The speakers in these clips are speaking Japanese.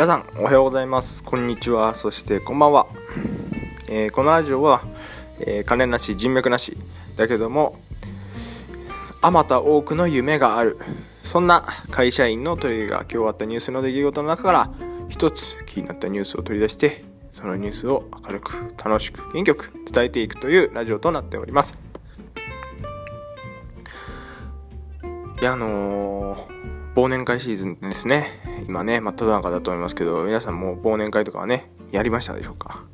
皆さんおはようございます。こんにちは。そしてこんばんは、えー、このラジオは、えー、金なし人脈なし。だけどもあまた多くの夢がある。そんな会社員の鳥が今日あったニュースの出来事の中から一つ気になったニュースを取り出してそのニュースを明るく楽しく元気よく伝えていくというラジオとなっております。いやあのー、忘年会シーズンですね。今ね真っ只中だと思いますけど皆さんも忘年会とかはねやりましたでしょうか？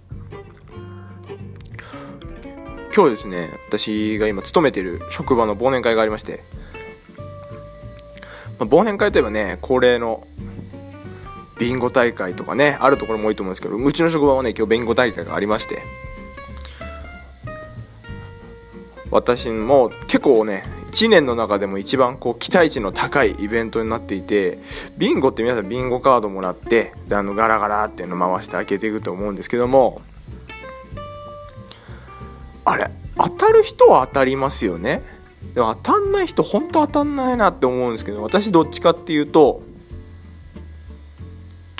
今日ですね私が今勤めてる職場の忘年会がありまして、まあ、忘年会といえばね恒例のビンゴ大会とかねあるところも多いと思うんですけどうちの職場はね今日ビンゴ大会がありまして私も結構ね1年の中でも一番こう期待値の高いイベントになっていてビンゴって皆さんビンゴカードもらってであのガラガラっていうの回して開けていくと思うんですけどもあれ当たる人は当たりますよね？でも当たんない人本当当たんないなって思うんですけど私どっちかっていうと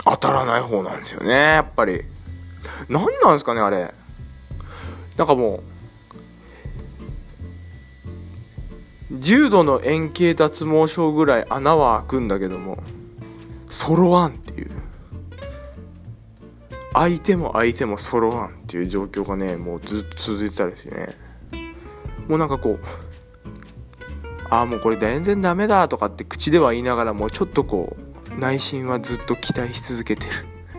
当たらない方なんですよねやっぱり。何なんですかねあれ。なんかもう重度の円形脱毛症ぐらい穴は開くんだけども揃わんっていう。相手も相手も揃わんっていう状況がねもうずっと続いてたりしてね。もうなんかこうああもうこれ全然ダメだとかって口では言いながらもちょっとこう内心はずっと期待し続けてる。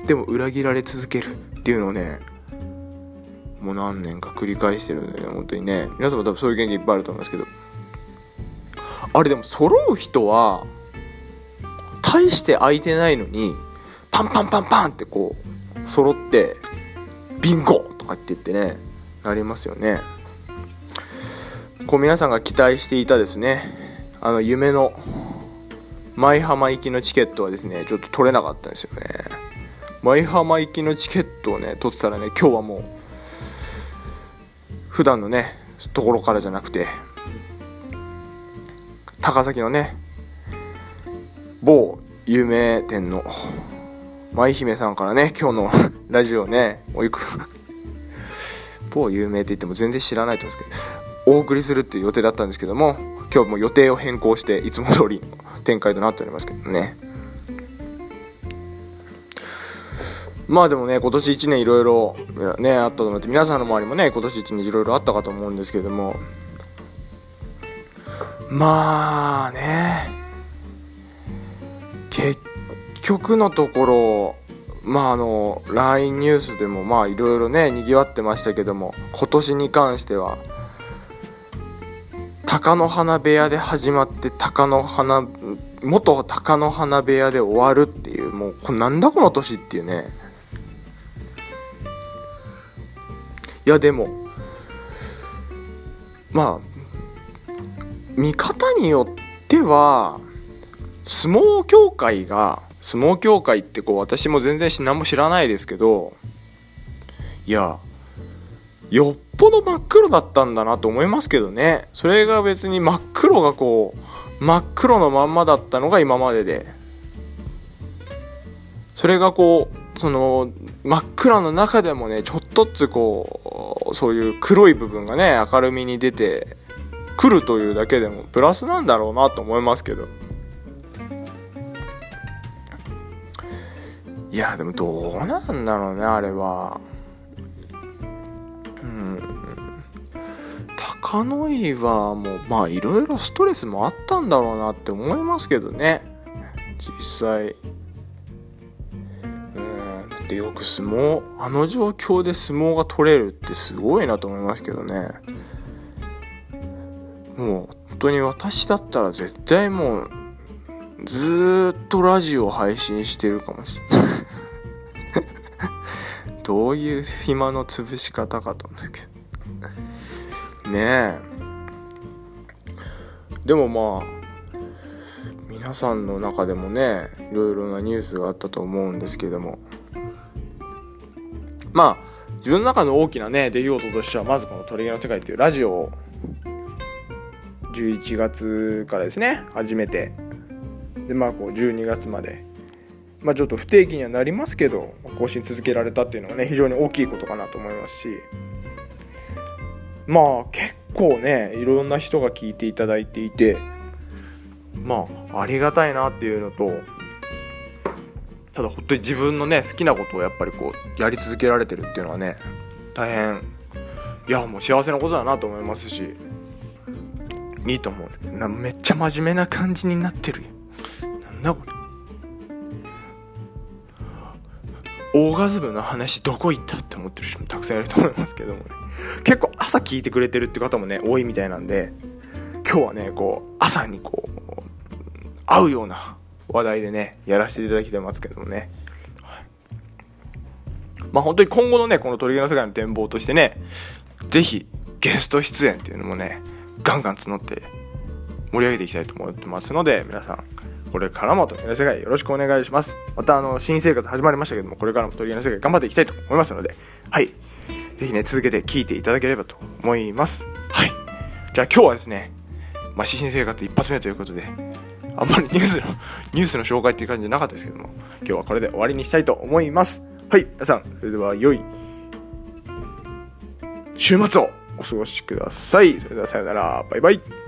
でも裏切られ続けるっていうのをねもう何年か繰り返してるんでね本当にね。皆様多分そういう元気いっぱいあると思いますけどあれでも揃う人は大して空いてないのにパンパンパンパンってこう揃ってビンゴとかって言ってねなりますよね。こう皆さんが期待していたですねあの夢の舞浜行きのチケットはですねちょっと取れなかったんですよね。舞浜行きのチケットをね取ってたらね今日はもう普段のねところからじゃなくて高崎のね某有名店の舞姫さんからね今日の ラジオねおいく 某有名って言っても全然知らないと思うんですけどお送りするっていう予定だったんですけども今日も予定を変更していつも通り展開となっておりますけどね。まあでもね今年1年いろいろねあったと思って皆さんの周りもね今年1年いろいろあったかと思うんですけれどもまあね。結局のところまああの LINE ニュースでもまあいろいろねにぎわってましたけども今年に関しては貴乃花部屋で始まって貴乃花元貴乃花部屋で終わるっていうもうこなんだこの年っていうね。いやでもまあ見方によっては相撲協会が相撲協会ってこう私も全然何も知らないですけどいやよっぽど真っ黒だったんだなと思いますけどね。それが別に真っ黒がこう真っ黒のまんまだったのが今までで。それがこうその真っ暗の中でもねちょっとずつこうそういう黒い部分がね明るみに出てくるというだけでもプラスなんだろうなと思いますけど。いやでもどうなんだろうねあれは。カノイはもうまあいろいろストレスもあったんだろうなって思いますけどね。実際。うん。だってよく相撲あの状況で相撲が取れるってすごいなと思いますけどね。もう本当に私だったら絶対もうずっとラジオ配信してるかもしれない。どういう暇の潰し方かと思うけど。ねえ。でもまあ皆さんの中でもねいろいろなニュースがあったと思うんですけども。まあ自分の中の大きなね出来事としてはまずこの「鳥毛の世界」っていうラジオを11月からですね初めて。でまあこう12月まで。まあ、ちょっと不定期にはなりますけど更新続けられたっていうのはね非常に大きいことかなと思いますし。まあ結構ねいろんな人が聞いていただいていてまあありがたいなっていうのとただ本当に自分のね好きなことをやっぱりこうやり続けられてるっていうのはね大変いやもう幸せなことだなと思いますしいいと思うんですけどなめっちゃ真面目な感じになってるなんだこれ。オーガズムの話どこ行ったって思ってる人もたくさんいると思いますけどもね。結構朝聞いてくれてるって方もね多いみたいなんで今日はねこう朝にこう合うような話題でねやらせていただきてますけどもね、まあ本当に今後のねこの鳥毛の世界の展望としてねぜひゲスト出演っていうのもねガンガン募って盛り上げていきたいと思ってますので皆さんこれからも鳥の世界よろしくお願いします。またあの、新生活始まりましたけども、これからも鳥の世界頑張っていきたいと思いますので、はい。ぜひね、続けて聞いていただければと思います。はい。じゃあ今日はですね、まあ、新生活一発目ということで、あんまりニュースの、ニュースの紹介っていう感じじゃなかったですけども、今日はこれで終わりにしたいと思います。はい。皆さん、それでは良い週末をお過ごしください。それではさよなら。バイバイ。